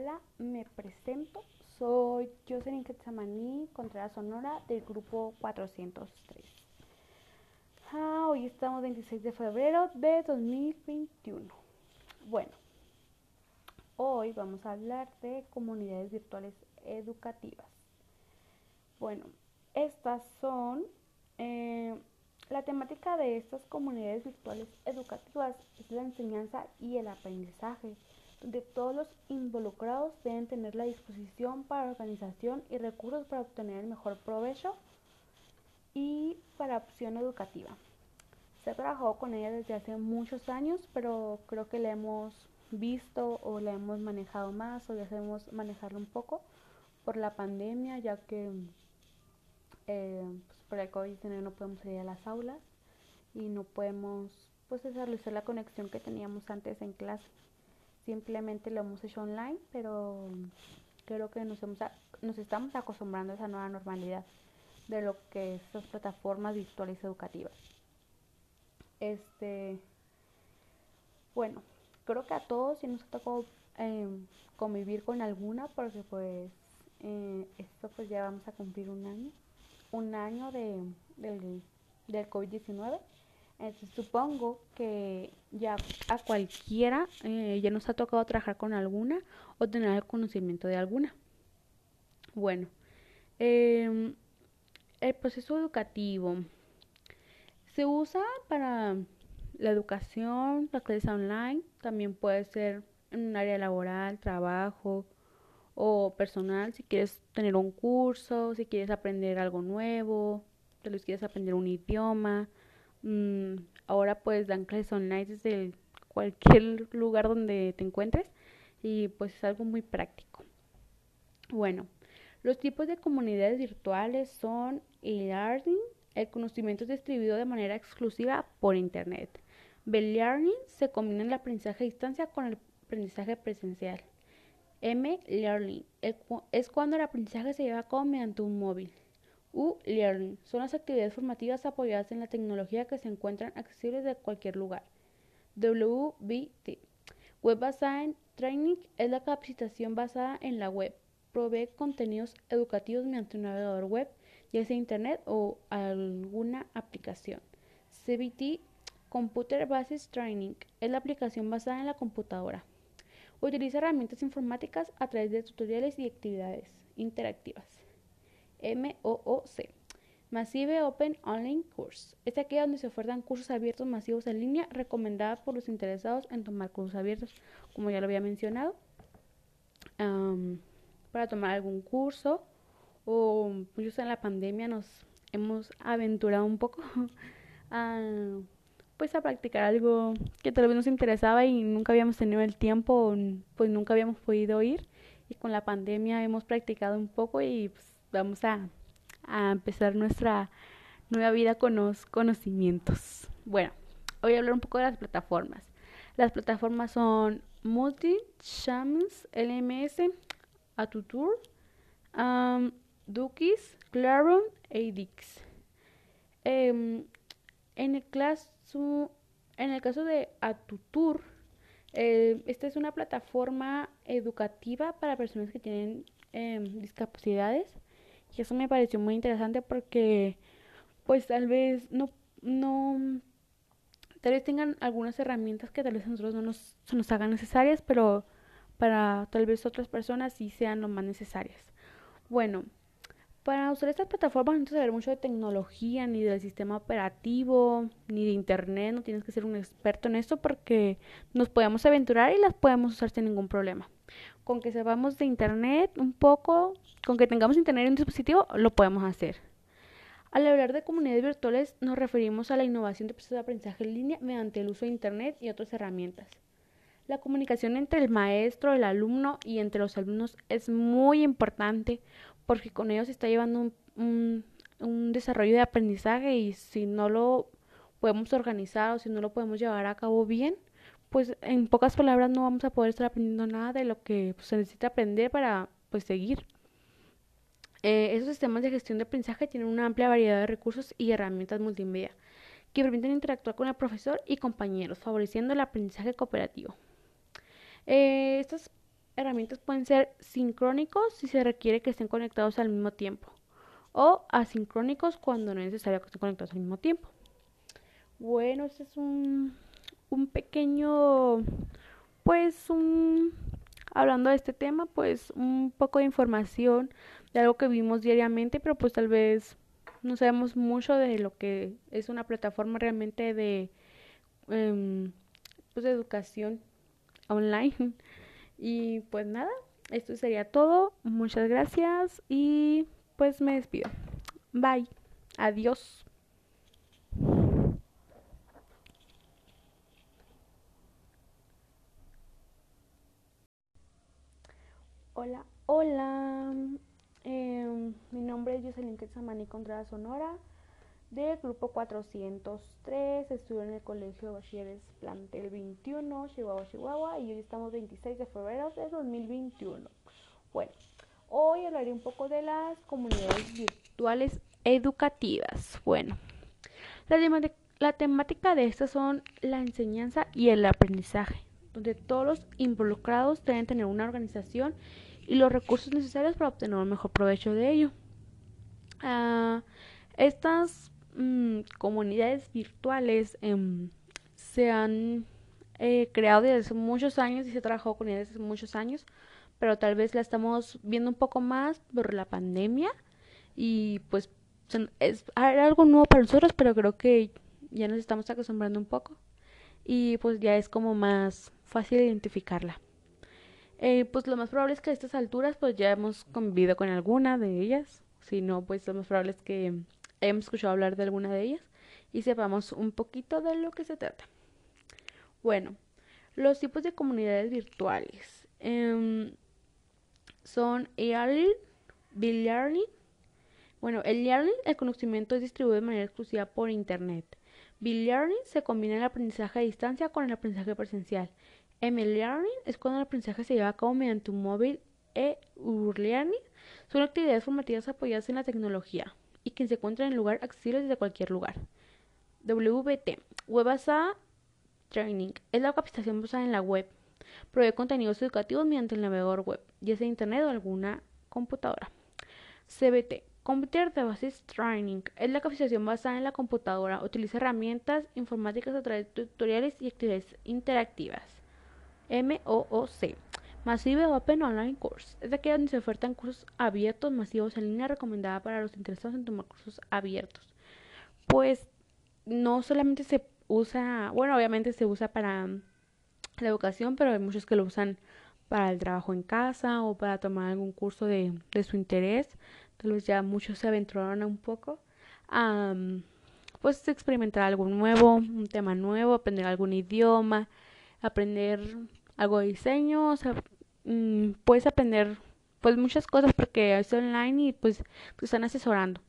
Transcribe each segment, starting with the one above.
Hola, me presento. Soy Jocelyn Quetzamaní, Contreras Sonora, del grupo 403. Ah, hoy estamos 26 de febrero de 2021. Bueno, hoy vamos a hablar de comunidades virtuales educativas. Bueno, estas son... Eh, la temática de estas comunidades virtuales educativas es la enseñanza y el aprendizaje donde todos los involucrados deben tener la disposición para organización y recursos para obtener el mejor provecho y para opción educativa. Se ha trabajado con ella desde hace muchos años, pero creo que la hemos visto o la hemos manejado más o ya sabemos manejarlo un poco por la pandemia, ya que eh, pues por el COVID-19 no podemos salir a las aulas y no podemos pues establecer la conexión que teníamos antes en clase simplemente lo hemos hecho online, pero creo que nos, hemos, nos estamos acostumbrando a esa nueva normalidad de lo que es estas plataformas virtuales educativas. Este, bueno, creo que a todos sí nos ha tocado em, convivir con alguna, porque pues eh, esto pues ya vamos a cumplir un año, un año de, del, del COVID-19 supongo que ya a cualquiera eh, ya nos ha tocado trabajar con alguna o tener el conocimiento de alguna. Bueno, em, el proceso educativo se usa para la educación, la clase online, también puede ser en un área laboral, trabajo o personal, si quieres tener un curso, si quieres aprender algo nuevo, si quieres aprender un idioma, Mm, ahora pues dan clases online desde cualquier lugar donde te encuentres y pues es algo muy práctico. Bueno, los tipos de comunidades virtuales son e-learning, el conocimiento es distribuido de manera exclusiva por Internet. B-learning se combina el aprendizaje a distancia con el aprendizaje presencial. M-learning es cuando el aprendizaje se lleva a cabo mediante un móvil. U-Learning son las actividades formativas apoyadas en la tecnología que se encuentran accesibles de cualquier lugar. WBT Web Based Training es la capacitación basada en la web. Provee contenidos educativos mediante un navegador web, ya sea Internet o alguna aplicación. CBT Computer Based Training es la aplicación basada en la computadora. Utiliza herramientas informáticas a través de tutoriales y actividades interactivas. MOOC. Massive Open Online Course. Es aquí donde se ofertan cursos abiertos masivos en línea recomendados por los interesados en tomar cursos abiertos, como ya lo había mencionado, para tomar algún curso o pues en la pandemia nos hemos aventurado un poco a, pues a practicar algo que tal vez nos interesaba y nunca habíamos tenido el tiempo, pues nunca habíamos podido ir y con la pandemia hemos practicado un poco y pues, vamos a, empezar nuestra nueva vida con los conocimientos. Bueno, voy a hablar un poco de las plataformas. Las plataformas son Multi, Shams, LMS, Atutur, um, Dukis, Claron Edix. Em, en, el caso, en el caso de Atutur, eh, esta es una plataforma educativa para personas que tienen em, discapacidades y eso me pareció muy interesante porque pues tal vez no, no, tal vez tengan algunas herramientas que tal vez a nosotros no nos, se nos hagan necesarias, pero para tal vez otras personas sí sean lo más necesarias. Bueno, para usar estas plataformas no tienes que saber mucho de tecnología, ni del sistema operativo, ni de internet, no tienes que ser un experto en esto porque nos podemos aventurar y las podemos usar sin ningún problema. Con que sepamos de internet un poco, con que tengamos internet en un dispositivo, lo podemos hacer. Al hablar de comunidades virtuales nos referimos a la innovación de procesos de aprendizaje en línea mediante el uso de internet y otras herramientas. La comunicación entre el maestro, el alumno y entre los alumnos es muy importante porque con ellos se está llevando un, un, desarrollo de aprendizaje y si no lo podemos organizar o si no lo podemos llevar a cabo bien, pues en pocas palabras no vamos a poder estar aprendiendo nada de lo que pues, se necesita aprender para pues seguir. Eh, esos sistemas de gestión de aprendizaje tienen una amplia variedad de recursos y herramientas multimedia que permiten interactuar con el profesor y compañeros, favoreciendo el aprendizaje cooperativo. Eh, estas herramientas pueden ser sincrónicos si se requiere que estén conectados al mismo tiempo o asincrónicos cuando no es necesario que estén conectados al mismo tiempo. Bueno, este es un, un pequeño, pues un, hablando de este tema, pues un poco de información de algo que vimos diariamente, pero pues tal vez no sabemos mucho de lo que es una plataforma realmente de, em, pues, de educación online. Y pues nada, esto sería todo. Muchas gracias y pues me despido. Bye. Adiós. Hola, hola. Eh, mi nombre es Jocelyn Quetzamani Contreras Sonora, del grupo 403. Estudio en el Colegio de Bachilleres Plantel 21, Chihuahua, Chihuahua, y hoy estamos 26 de febrero de 2021. Bueno, hoy hablaré un poco de las comunidades virtuales educativas. Bueno, la, la temática de estas son la enseñanza y el aprendizaje, donde todos los involucrados deben tener una organización los recursos necesarios para obtener un mejor provecho de ello. Uh, estas mmm, comunidades virtuales eh, se han eh, creado desde hace muchos años y se ha trabajado con ellas desde muchos años, pero tal vez la estamos viendo un poco más por la pandemia y pues es algo nuevo para nosotros, pero creo que ya nos estamos acostumbrando un poco y pues ya es como más fácil identificarla. Eh, pues lo más probable es que a estas alturas pues ya hemos convivido con alguna de ellas. Si no, pues lo más probable es que hemos escuchado hablar de alguna de ellas y sepamos un poquito de lo que se trata. Bueno, los tipos de comunidades virtuales eh, son e-learning, learning Bueno, el learning, el conocimiento es distribuido de manera exclusiva por Internet. B-learning se combina el aprendizaje a distancia con el aprendizaje presencial. M-Learning es cuando el aprendizaje se lleva a cabo mediante un móvil e learning son actividades formativas apoyadas en la tecnología y que se encuentran en lugar accesible desde cualquier lugar. WBT, Web Basada Training, es la capacitación basada en la web. Provee contenidos educativos mediante el navegador web, ya sea internet o alguna computadora. CBT, Computer Devices Training, es la capacitación basada en la computadora. Utiliza herramientas informáticas a través de tutoriales y actividades interactivas. MOOC. Massive Open Online Course. Es aquella donde se ofertan cursos abiertos masivos en línea recomendada para los interesados en tomar cursos abiertos. Pues no solamente se usa, bueno, obviamente se usa para la educación, pero hay muchos que lo usan para el trabajo en casa o para tomar algún curso de, su interés. Tal vez ya muchos se aventuraron un poco a pues experimentar algo nuevo, un tema nuevo, aprender algún idioma, aprender algo diseño, o sea, mmm, puedes aprender pues muchas cosas porque es online y pues te están asesorando.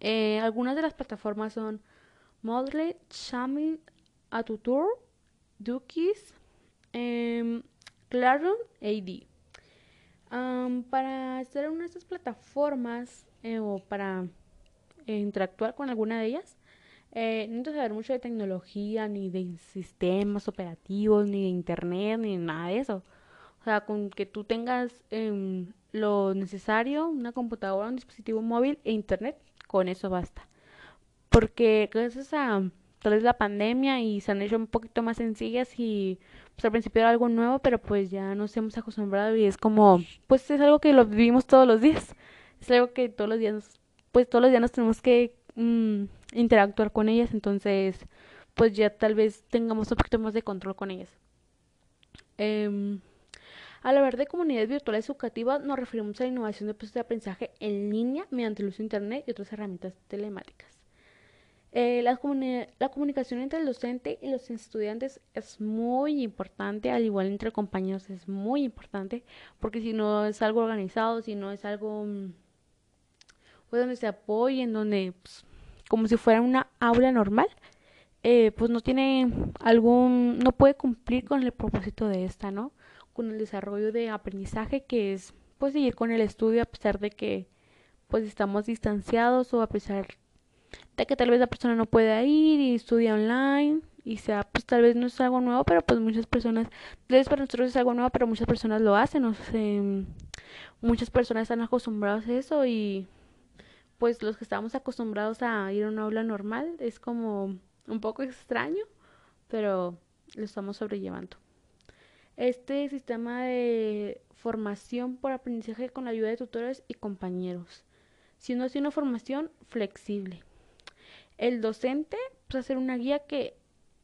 Eh, algunas de las plataformas son Modle, Shamil, Atutur, Dukis, eh, Classroom AD. Um, para estar en una de estas plataformas eh, o para interactuar con alguna de ellas, eh, no necesito saber mucho de tecnología, ni de sistemas operativos, ni de internet, ni nada de eso. O sea, con que tú tengas eh, lo necesario, una computadora, un dispositivo móvil e internet, con eso basta. Porque gracias a tal vez la pandemia y se han hecho un poquito más sencillas y pues al principio era algo nuevo, pero pues ya nos hemos acostumbrado y es como, pues es algo que lo vivimos todos los días. Es algo que todos los días, pues todos los días nos tenemos que mmm, interactuar con ellas, entonces pues ya tal vez tengamos un poquito más de control con ellas. Eh, al hablar de comunidades virtuales educativas nos referimos a la innovación de procesos de aprendizaje en línea mediante el uso de Internet y otras herramientas telemáticas. Eh, la, la, comunicación entre el docente y los estudiantes es muy importante, al igual entre compañeros es muy importante, porque si no es algo organizado, si no es algo mm, pues, donde se apoyen, donde pues, como si fuera una aula normal, eh, pues no tiene algún, no puede cumplir con el propósito de esta, ¿no? Con el desarrollo de aprendizaje que es pues seguir con el estudio a pesar de que pues estamos distanciados o a pesar de que tal vez la persona no pueda ir y estudia online y sea, pues tal vez no es algo nuevo, pero pues muchas personas, tal vez para nosotros es algo nuevo, pero muchas personas lo hacen, o sea, muchas personas están acostumbrados a eso y pues los que estamos acostumbrados a ir a una aula normal es como un poco extraño, pero lo estamos sobrellevando. Este sistema de formación por aprendizaje con la ayuda de tutores y compañeros, siendo así una formación flexible. El docente pues, hacer una guía que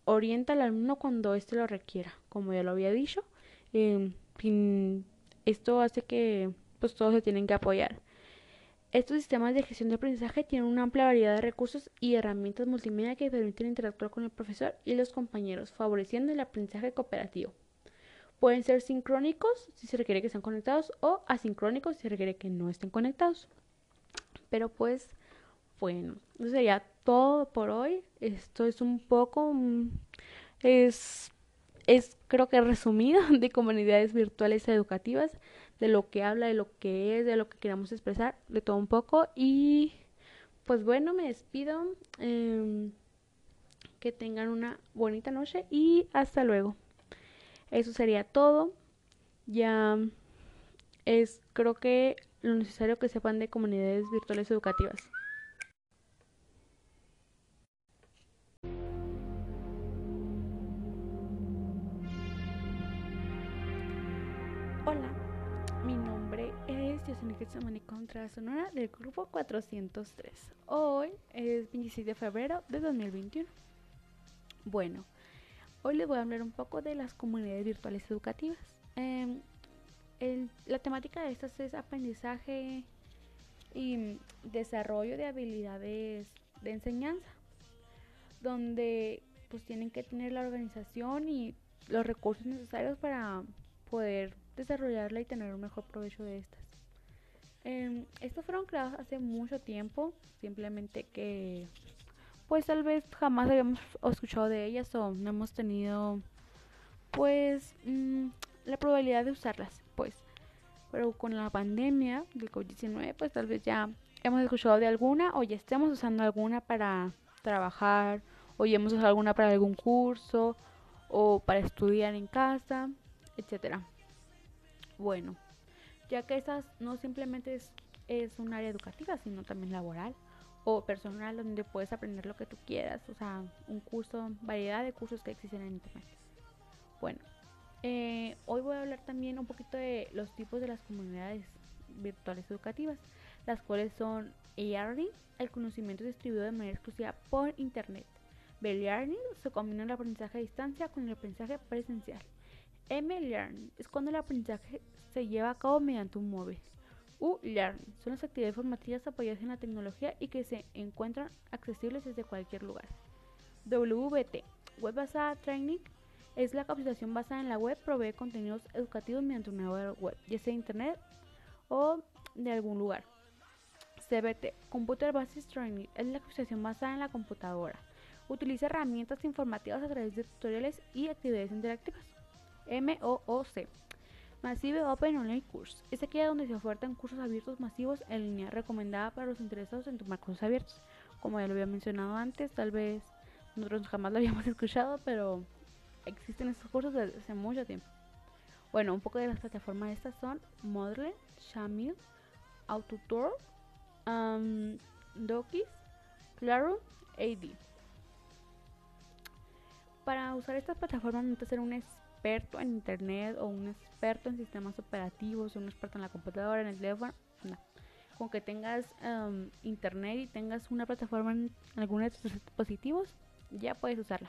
orienta al alumno cuando éste lo requiera, como ya lo había dicho. Eh, esto hace que pues todos se tienen que apoyar. Estos sistemas de gestión de aprendizaje tienen una amplia variedad de recursos y herramientas multimedia que permiten interactuar con el profesor y los compañeros, favoreciendo el aprendizaje cooperativo. Pueden ser sincrónicos si se requiere que estén conectados o asincrónicos si se requiere que no estén conectados. Pero pues, bueno, eso sería todo por hoy. Esto es un poco, mm, es, es creo que resumido de comunidades virtuales educativas de lo que habla, de lo que es, de lo que queramos expresar, de todo un poco. Y pues bueno, me despido. Em, que tengan una bonita noche y hasta luego. Eso sería todo. Ya es creo que lo necesario que sepan de comunidades virtuales educativas. Es Yosemite Samani Contra Sonora del grupo 403. Hoy es 26 de febrero de 2021. Bueno, hoy les voy a hablar un poco de las comunidades virtuales educativas. Em, la temática de estas es aprendizaje y desarrollo de habilidades de enseñanza, donde pues tienen que tener la organización y los recursos necesarios para poder desarrollarla y tener un mejor provecho de estas. Eh, estos fueron creados hace mucho tiempo, simplemente que pues tal vez jamás habíamos escuchado de ellas o no hemos tenido pues mm, la probabilidad de usarlas, pues. Pero con la pandemia del COVID-19, pues tal vez ya hemos escuchado de alguna o ya estemos usando alguna para trabajar o ya hemos usado alguna para algún curso o para estudiar en casa, etcétera. Bueno, ya que esas no simplemente es, un área educativa, sino también laboral o personal donde puedes aprender lo que tú quieras, o sea, un curso, variedad de cursos que existen en internet. Bueno, eh, hoy voy a hablar también un poquito de los tipos de las comunidades virtuales educativas, las cuales son e-learning, el conocimiento distribuido de manera exclusiva por internet. B-learning se combina el aprendizaje a distancia con el aprendizaje presencial. M-Learn es cuando el aprendizaje se lleva a cabo mediante un móvil. U-Learn son las actividades formativas apoyadas en la tecnología y que se encuentran accesibles desde cualquier lugar. WBT, Web Basada Training, es la capacitación basada en la web, provee contenidos educativos mediante una web, ya sea internet o de algún lugar. CBT, Computer Based Training, es la capacitación basada en la computadora. Utiliza herramientas informativas a través de tutoriales y actividades interactivas. MOOC. Massive Open Online Course. Es aquella donde se ofertan cursos abiertos masivos en línea, recomendada para los interesados en tomar cursos abiertos. Como ya lo había mencionado antes, tal vez nosotros jamás lo habíamos escuchado, pero existen estos cursos desde hace mucho tiempo. Bueno, un poco de las plataformas estas son Moodle, Shamil, Autotour, um, Dokis, Claro, AD. Para usar estas plataformas necesitas ser un experto en internet o un experto en sistemas operativos un experto en la computadora, en el teléfono, no. Con que tengas um, internet y tengas una plataforma en alguno de tus dispositivos, ya puedes usarla.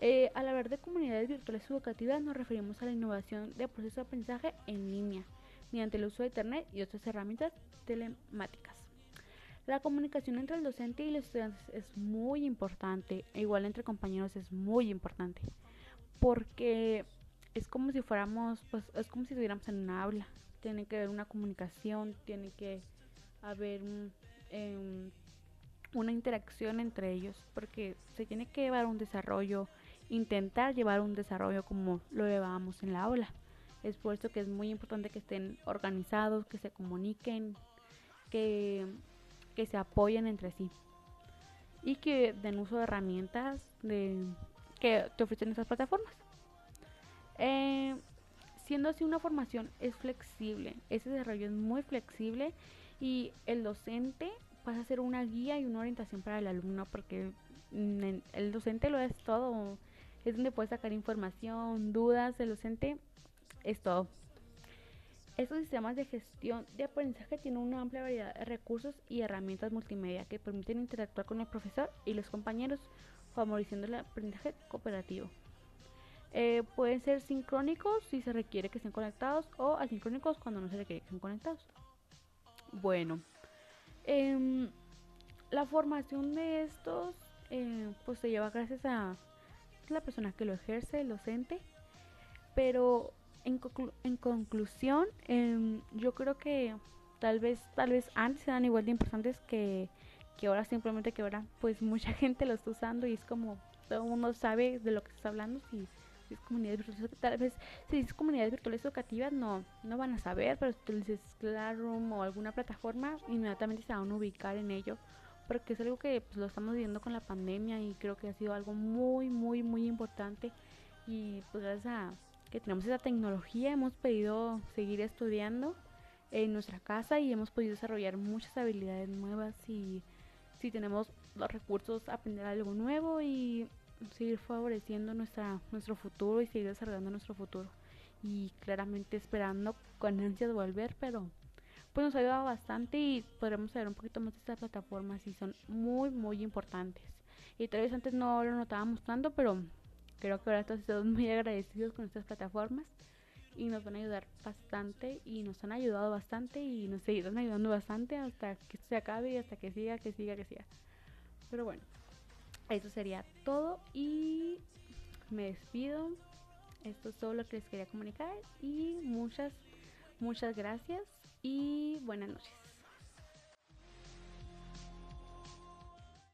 Eh, al hablar de comunidades virtuales educativas nos referimos a la innovación de procesos de aprendizaje en línea mediante el uso de internet y otras herramientas telemáticas. La comunicación entre el docente y los estudiantes es muy importante, e igual entre compañeros es muy importante porque es como si fuéramos, pues es como si estuviéramos en una aula. Tiene que haber una comunicación, tiene que haber em, una interacción entre ellos, porque se tiene que llevar un desarrollo, intentar llevar un desarrollo como lo llevábamos en la aula. Es por eso que es muy importante que estén organizados, que se comuniquen, que, que se apoyen entre sí y que den uso de herramientas de que te ofrecen esas plataformas. Eh, siendo así una formación es flexible, ese desarrollo es muy flexible y el docente pasa a ser una guía y una orientación para el alumno porque el docente lo es todo, es donde puede sacar información, dudas, el docente es todo. Estos sistemas de gestión de aprendizaje tienen una amplia variedad de recursos y herramientas multimedia que permiten interactuar con el profesor y los compañeros, favoreciendo el aprendizaje cooperativo. Eh, pueden ser sincrónicos si se requiere que estén conectados o asincrónicos cuando no se requiere que estén conectados. Bueno, em, la formación de estos eh, pues se lleva gracias a la persona que lo ejerce, el docente, pero en, en conclusión, em, yo creo que tal vez, tal vez antes eran igual de importantes que, que ahora simplemente que ahora pues mucha gente lo está usando y es como todo el mundo sabe de lo que está hablando si, es comunidades virtuales tal vez si es comunidades virtuales educativas no no van a saber pero si tú dices Classroom o alguna plataforma inmediatamente se van a ubicar en ello porque es algo que pues, lo estamos viviendo con la pandemia y creo que ha sido algo muy muy muy importante y pues gracias a que tenemos esa tecnología, hemos podido seguir estudiando en nuestra casa y hemos podido desarrollar muchas habilidades nuevas y si tenemos los recursos aprender algo nuevo y seguir favoreciendo nuestra nuestro futuro y seguir desarrollando nuestro futuro. Y claramente esperando con ansias volver pero pues nos ha ayudado bastante y podremos saber un poquito más de estas plataformas y son muy muy importantes. Y tal vez antes no lo notábamos tanto pero creo que ahora estamos muy agradecidos con estas plataformas y nos van a ayudar bastante y nos han ayudado bastante y nos seguirán ayudando bastante hasta que esto se acabe y hasta que siga, que siga, que siga. Pero bueno, eso sería todo y me despido. Esto es todo lo que les quería comunicar y muchas, muchas gracias y buenas noches.